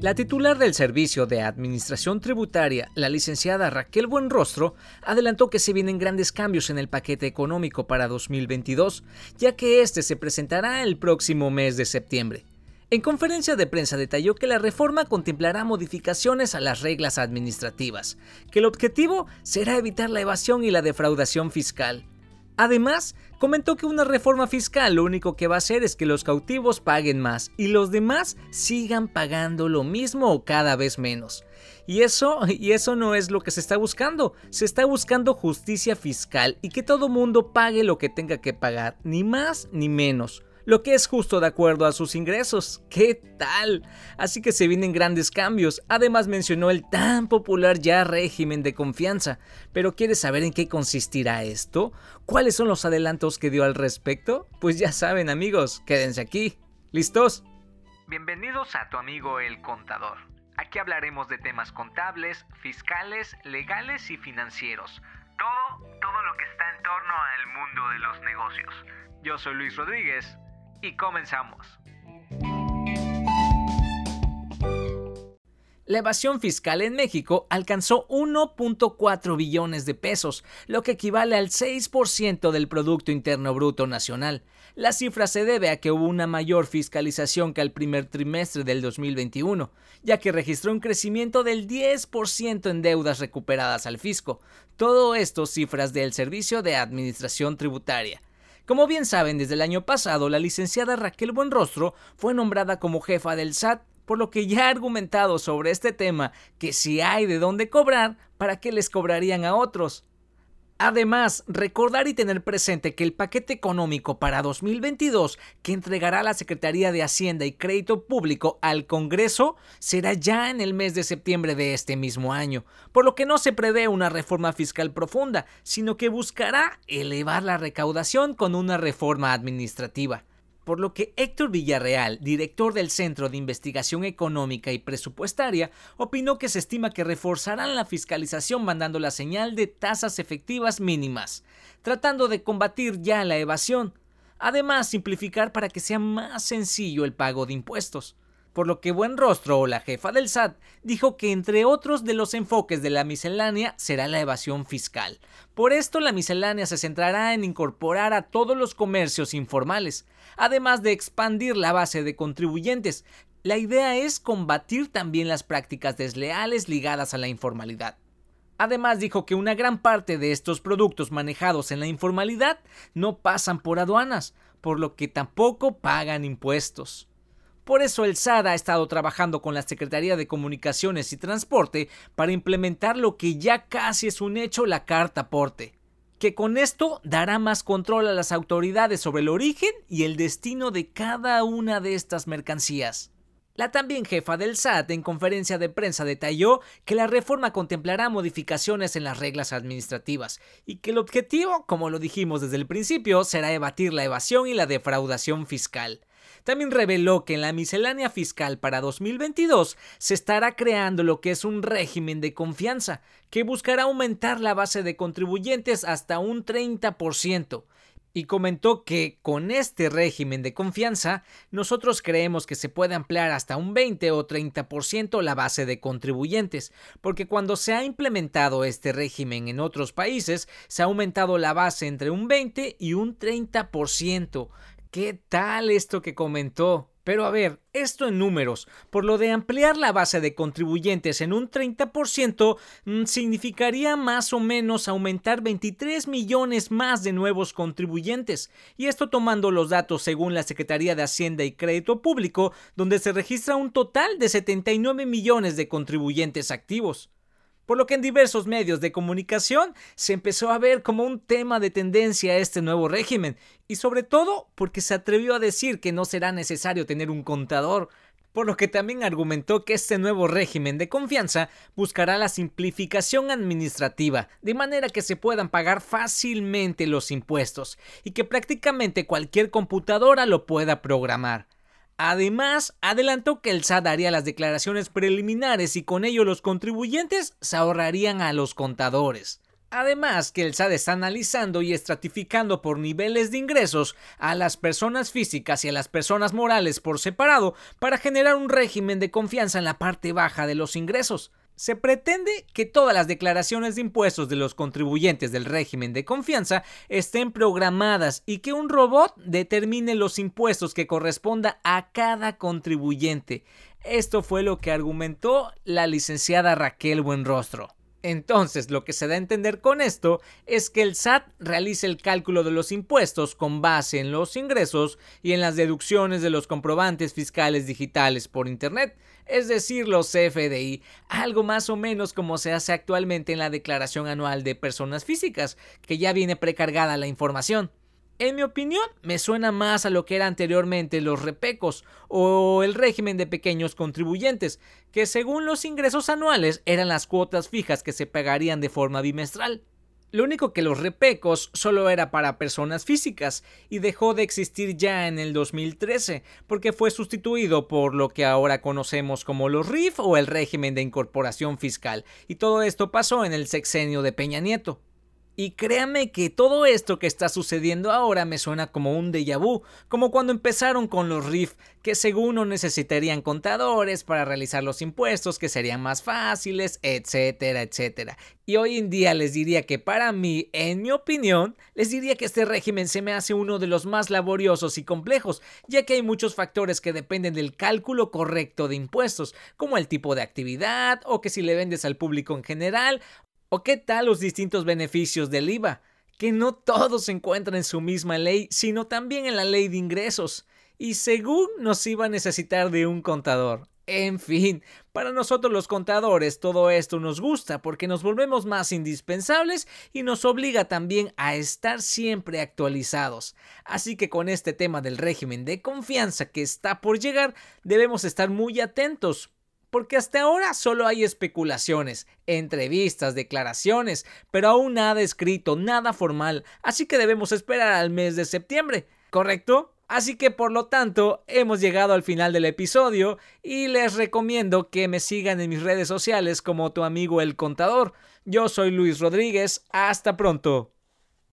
La titular del Servicio de Administración Tributaria, la licenciada Raquel Buenrostro, adelantó que se vienen grandes cambios en el paquete económico para 2022, ya que este se presentará el próximo mes de septiembre. En conferencia de prensa detalló que la reforma contemplará modificaciones a las reglas administrativas, que el objetivo será evitar la evasión y la defraudación fiscal, Además, comentó que una reforma fiscal lo único que va a hacer es que los cautivos paguen más y los demás sigan pagando lo mismo o cada vez menos. Y eso, y eso no es lo que se está buscando. Se está buscando justicia fiscal y que todo mundo pague lo que tenga que pagar, ni más ni menos lo que es justo de acuerdo a sus ingresos. ¿Qué tal? Así que se vienen grandes cambios. Además mencionó el tan popular ya régimen de confianza. Pero ¿quieres saber en qué consistirá esto? ¿Cuáles son los adelantos que dio al respecto? Pues ya saben amigos, quédense aquí. ¿Listos? Bienvenidos a tu amigo el contador. Aquí hablaremos de temas contables, fiscales, legales y financieros. Todo, todo lo que está en torno al mundo de los negocios. Yo soy Luis Rodríguez y comenzamos. La evasión fiscal en México alcanzó 1.4 billones de pesos, lo que equivale al 6% del Producto Interno Bruto Nacional. La cifra se debe a que hubo una mayor fiscalización que al primer trimestre del 2021, ya que registró un crecimiento del 10% en deudas recuperadas al fisco. Todo esto cifras del Servicio de Administración Tributaria. Como bien saben, desde el año pasado, la licenciada Raquel Buenrostro fue nombrada como jefa del SAT, por lo que ya ha argumentado sobre este tema que si hay de dónde cobrar, ¿para qué les cobrarían a otros? Además, recordar y tener presente que el paquete económico para 2022 que entregará la Secretaría de Hacienda y Crédito Público al Congreso será ya en el mes de septiembre de este mismo año, por lo que no se prevé una reforma fiscal profunda, sino que buscará elevar la recaudación con una reforma administrativa por lo que Héctor Villarreal, director del Centro de Investigación Económica y Presupuestaria, opinó que se estima que reforzarán la fiscalización mandando la señal de tasas efectivas mínimas, tratando de combatir ya la evasión, además simplificar para que sea más sencillo el pago de impuestos por lo que Buen Rostro, la jefa del SAT, dijo que entre otros de los enfoques de la miscelánea será la evasión fiscal. Por esto la miscelánea se centrará en incorporar a todos los comercios informales, además de expandir la base de contribuyentes. La idea es combatir también las prácticas desleales ligadas a la informalidad. Además dijo que una gran parte de estos productos manejados en la informalidad no pasan por aduanas, por lo que tampoco pagan impuestos. Por eso el SAD ha estado trabajando con la Secretaría de Comunicaciones y Transporte para implementar lo que ya casi es un hecho, la carta aporte que con esto dará más control a las autoridades sobre el origen y el destino de cada una de estas mercancías. La también jefa del SAT en conferencia de prensa detalló que la reforma contemplará modificaciones en las reglas administrativas y que el objetivo, como lo dijimos desde el principio, será evadir la evasión y la defraudación fiscal. También reveló que en la miscelánea fiscal para 2022 se estará creando lo que es un régimen de confianza, que buscará aumentar la base de contribuyentes hasta un 30%. Y comentó que con este régimen de confianza, nosotros creemos que se puede ampliar hasta un 20 o 30% la base de contribuyentes, porque cuando se ha implementado este régimen en otros países, se ha aumentado la base entre un 20 y un 30%. ¿Qué tal esto que comentó? Pero a ver, esto en números, por lo de ampliar la base de contribuyentes en un 30%, mm, significaría más o menos aumentar 23 millones más de nuevos contribuyentes, y esto tomando los datos según la Secretaría de Hacienda y Crédito Público, donde se registra un total de 79 millones de contribuyentes activos por lo que en diversos medios de comunicación se empezó a ver como un tema de tendencia este nuevo régimen, y sobre todo porque se atrevió a decir que no será necesario tener un contador, por lo que también argumentó que este nuevo régimen de confianza buscará la simplificación administrativa, de manera que se puedan pagar fácilmente los impuestos y que prácticamente cualquier computadora lo pueda programar. Además, adelantó que el SAT haría las declaraciones preliminares y con ello los contribuyentes se ahorrarían a los contadores. Además que el SAT está analizando y estratificando por niveles de ingresos a las personas físicas y a las personas morales por separado para generar un régimen de confianza en la parte baja de los ingresos. Se pretende que todas las declaraciones de impuestos de los contribuyentes del régimen de confianza estén programadas y que un robot determine los impuestos que corresponda a cada contribuyente. Esto fue lo que argumentó la licenciada Raquel Buenrostro. Entonces, lo que se da a entender con esto es que el SAT realiza el cálculo de los impuestos con base en los ingresos y en las deducciones de los comprobantes fiscales digitales por Internet, es decir, los CFDI, algo más o menos como se hace actualmente en la declaración anual de personas físicas, que ya viene precargada la información. En mi opinión, me suena más a lo que era anteriormente los repecos o el régimen de pequeños contribuyentes, que según los ingresos anuales eran las cuotas fijas que se pagarían de forma bimestral. Lo único que los repecos solo era para personas físicas y dejó de existir ya en el 2013 porque fue sustituido por lo que ahora conocemos como los RIF o el régimen de incorporación fiscal y todo esto pasó en el sexenio de Peña Nieto. Y créame que todo esto que está sucediendo ahora me suena como un déjà vu, como cuando empezaron con los RIF, que según no necesitarían contadores para realizar los impuestos, que serían más fáciles, etcétera, etcétera. Y hoy en día les diría que para mí, en mi opinión, les diría que este régimen se me hace uno de los más laboriosos y complejos, ya que hay muchos factores que dependen del cálculo correcto de impuestos, como el tipo de actividad, o que si le vendes al público en general, ¿O qué tal los distintos beneficios del IVA? Que no todos se encuentran en su misma ley, sino también en la ley de ingresos. Y según nos iba a necesitar de un contador. En fin, para nosotros los contadores todo esto nos gusta porque nos volvemos más indispensables y nos obliga también a estar siempre actualizados. Así que con este tema del régimen de confianza que está por llegar, debemos estar muy atentos porque hasta ahora solo hay especulaciones, entrevistas, declaraciones, pero aún nada escrito, nada formal, así que debemos esperar al mes de septiembre, ¿correcto? Así que por lo tanto hemos llegado al final del episodio y les recomiendo que me sigan en mis redes sociales como tu amigo el contador. Yo soy Luis Rodríguez, hasta pronto.